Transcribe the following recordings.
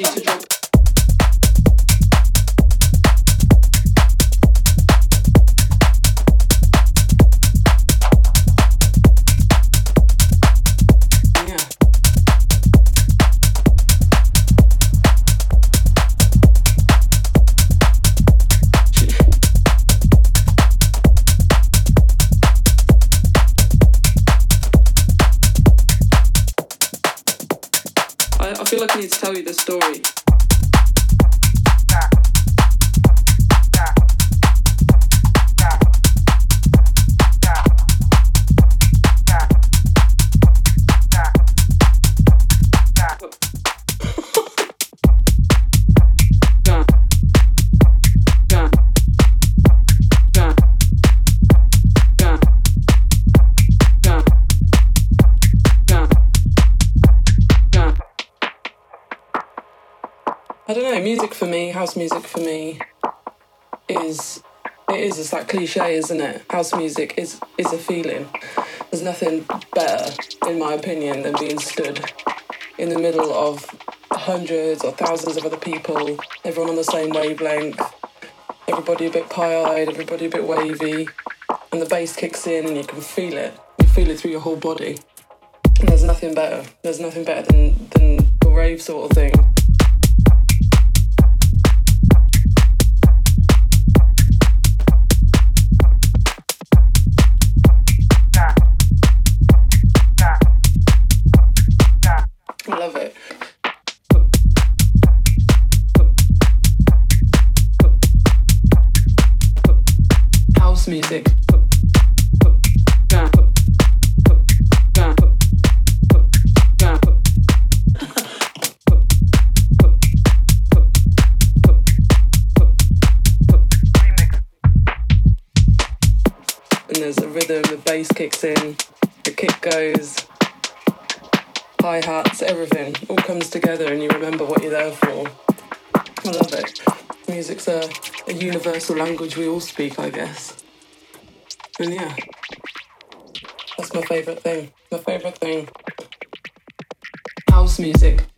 ready to drop isn't it? House music is is a feeling. There's nothing better, in my opinion, than being stood in the middle of hundreds or thousands of other people, everyone on the same wavelength, everybody a bit pie-eyed, everybody a bit wavy, and the bass kicks in and you can feel it. You feel it through your whole body. And there's nothing better. There's nothing better than than a rave sort of thing. Music. And there's a rhythm, the bass kicks in, the kick goes, hi hats, everything all comes together and you remember what you're there for. I love it. Music's a, a universal language we all speak, I guess. And yeah, that's my favourite thing. My favourite thing. House music.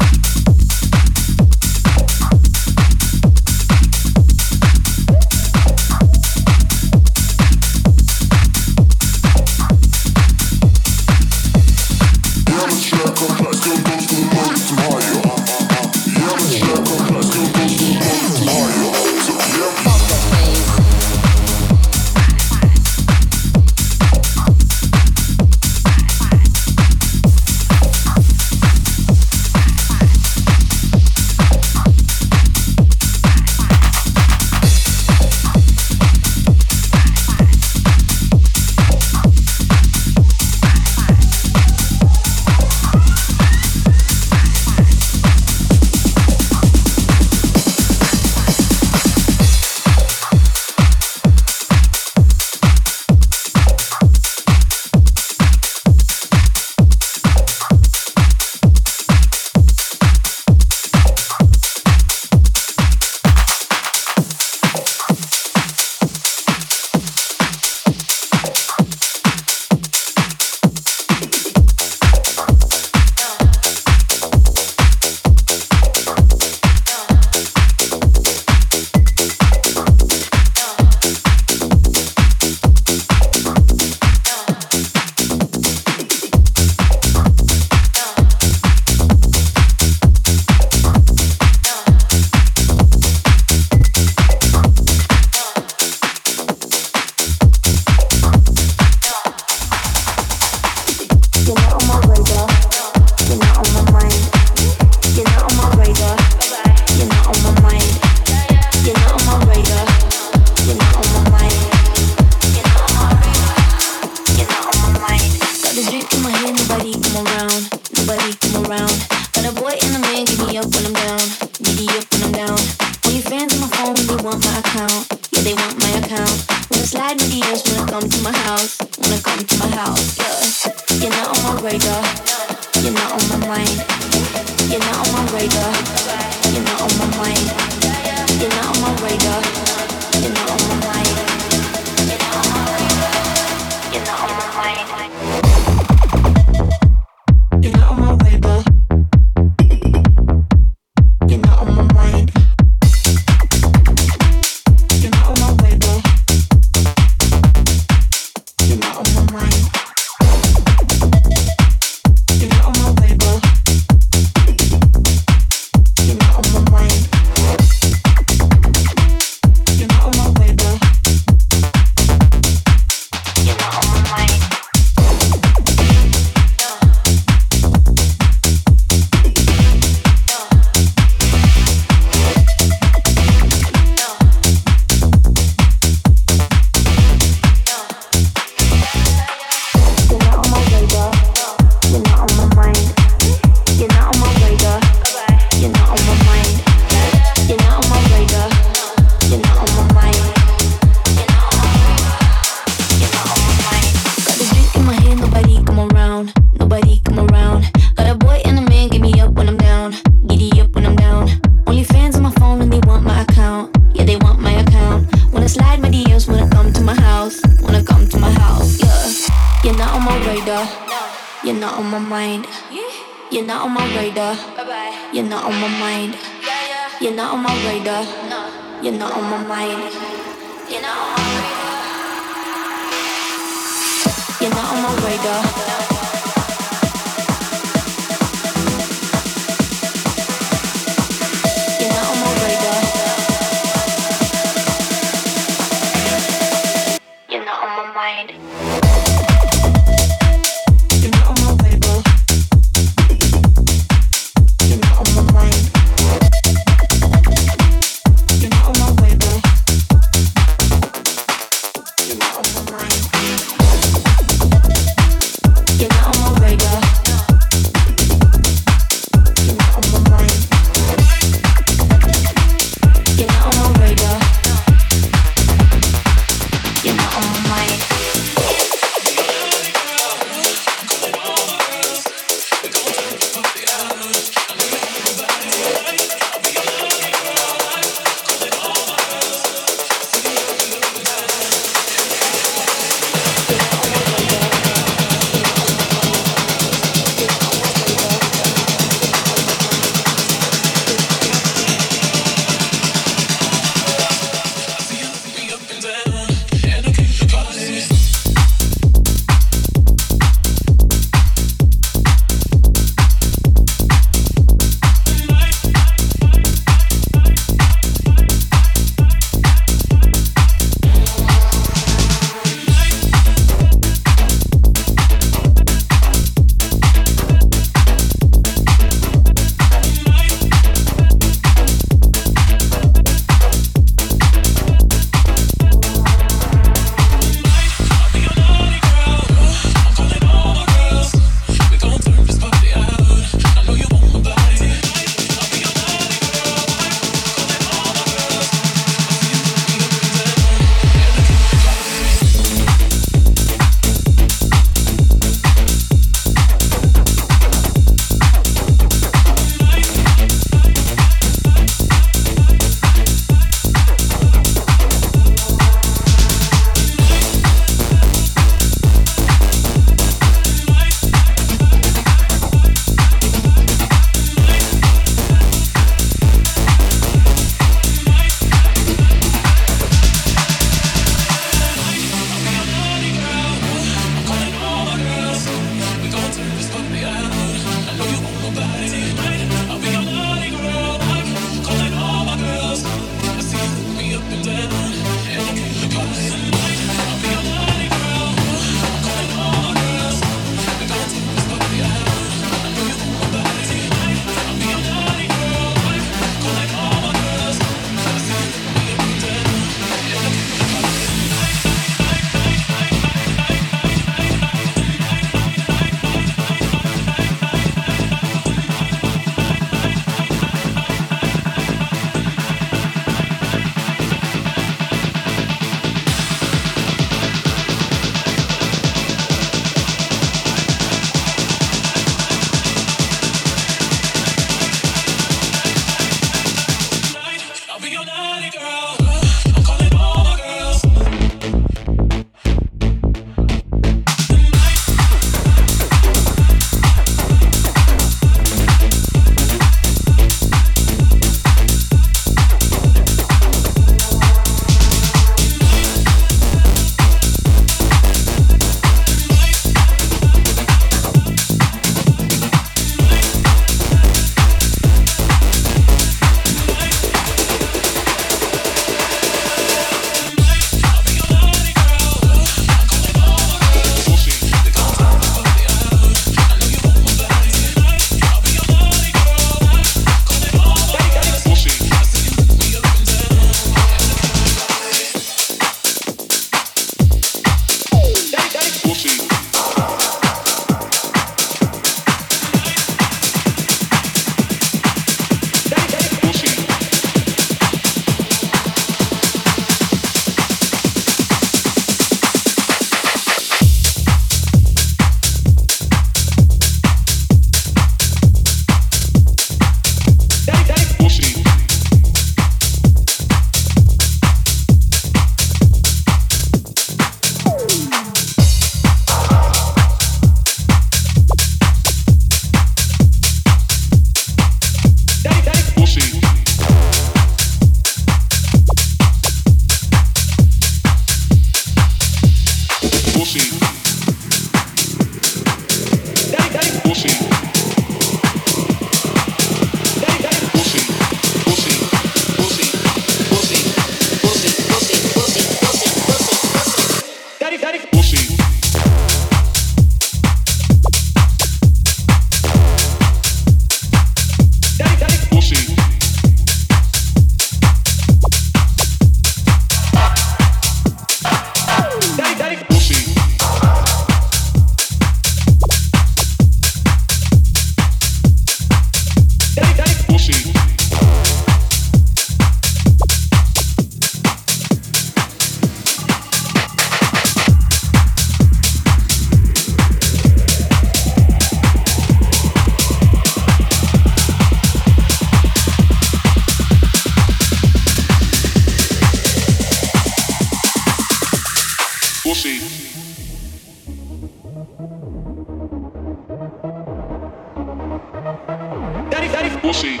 vocês.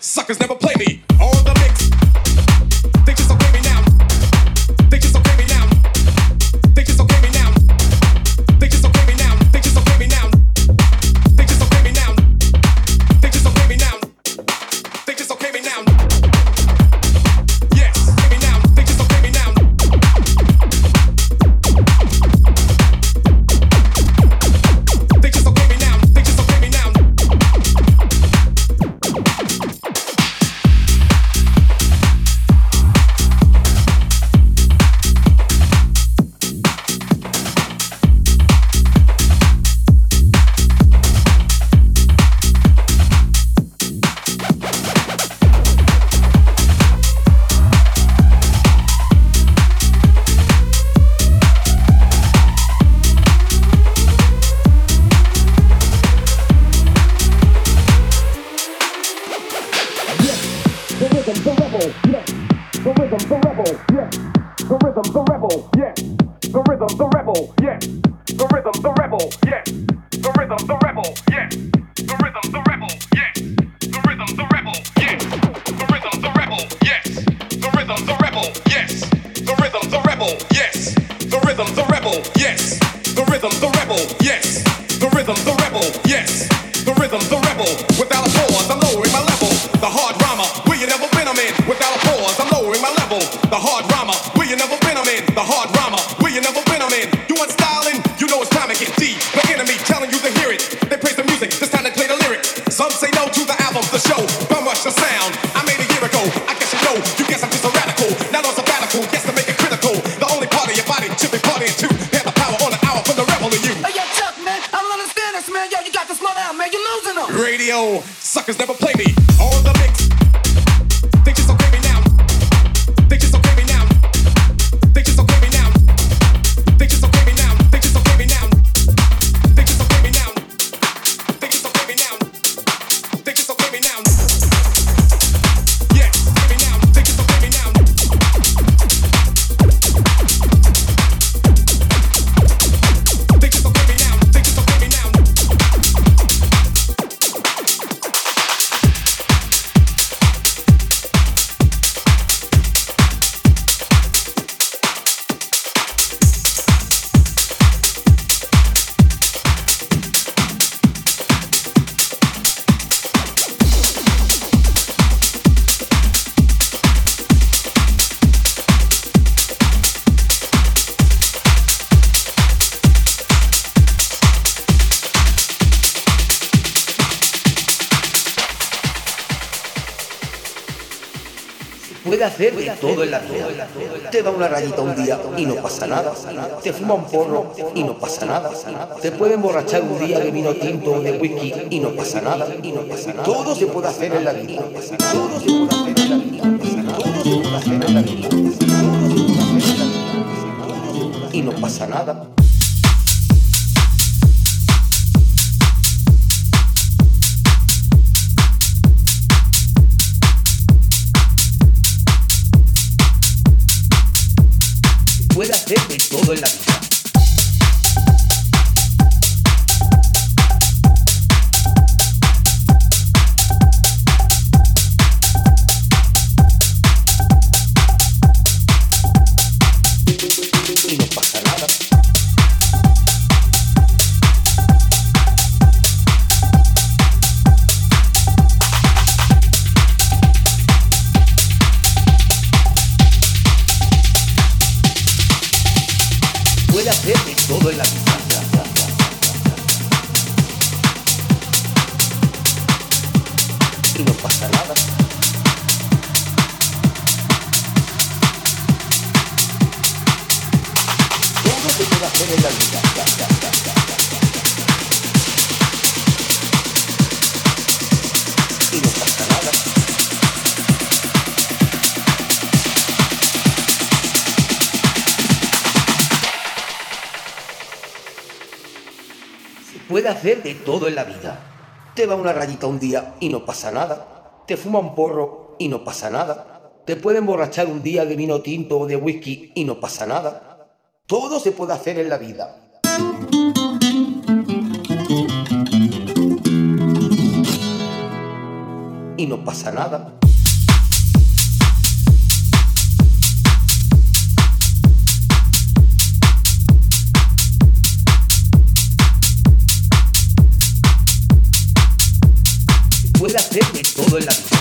Suckers never play me. All the mix. hacer de todo en la vida. Te da una rayita un día y no pasa nada. Te fuma un porro y no pasa nada. Te puede emborrachar un día de vino tinto o de whisky y no pasa nada. Y no pasa nada. Todo se puede hacer en la vida. Todo se puede hacer en la vida. Todo se puede hacer en la vida. Y no pasa nada. todo el laberinto. puede hacer de todo en la vida. Te va una rayita un día y no pasa nada. Te fuma un porro y no pasa nada. Te puede emborrachar un día de vino tinto o de whisky y no pasa nada. Todo se puede hacer en la vida. Y no pasa nada. todo el asunto.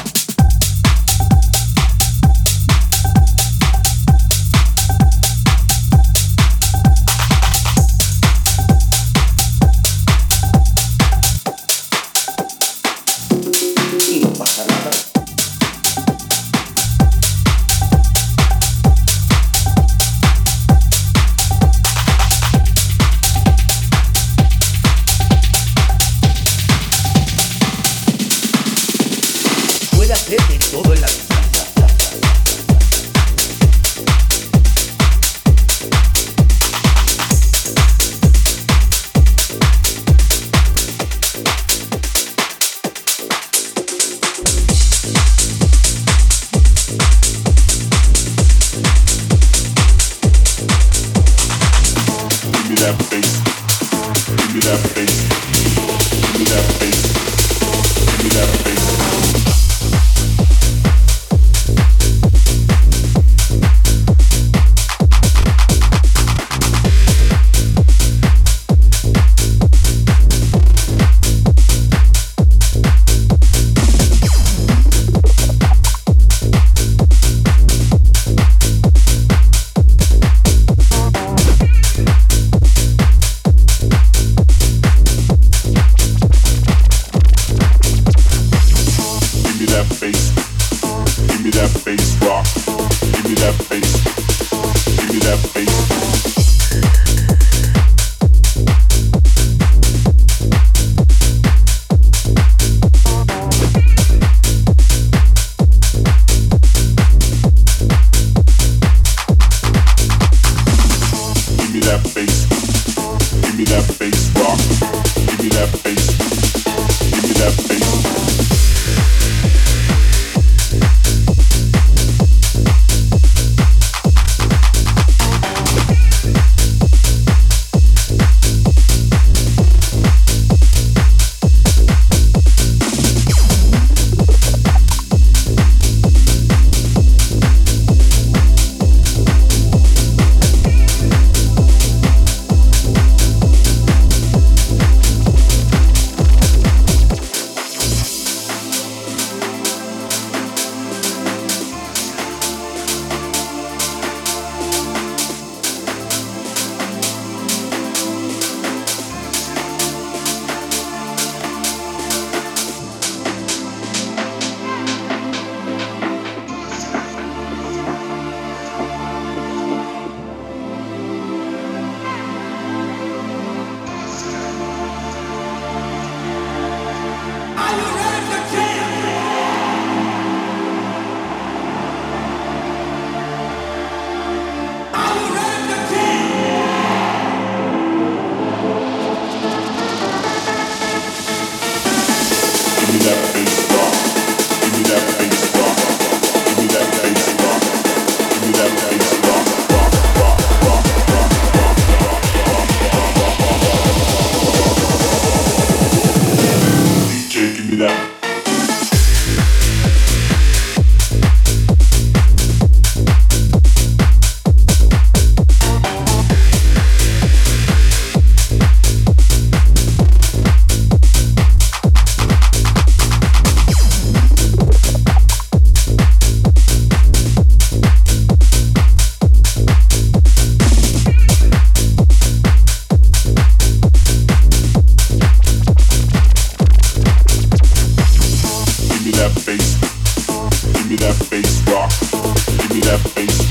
that bass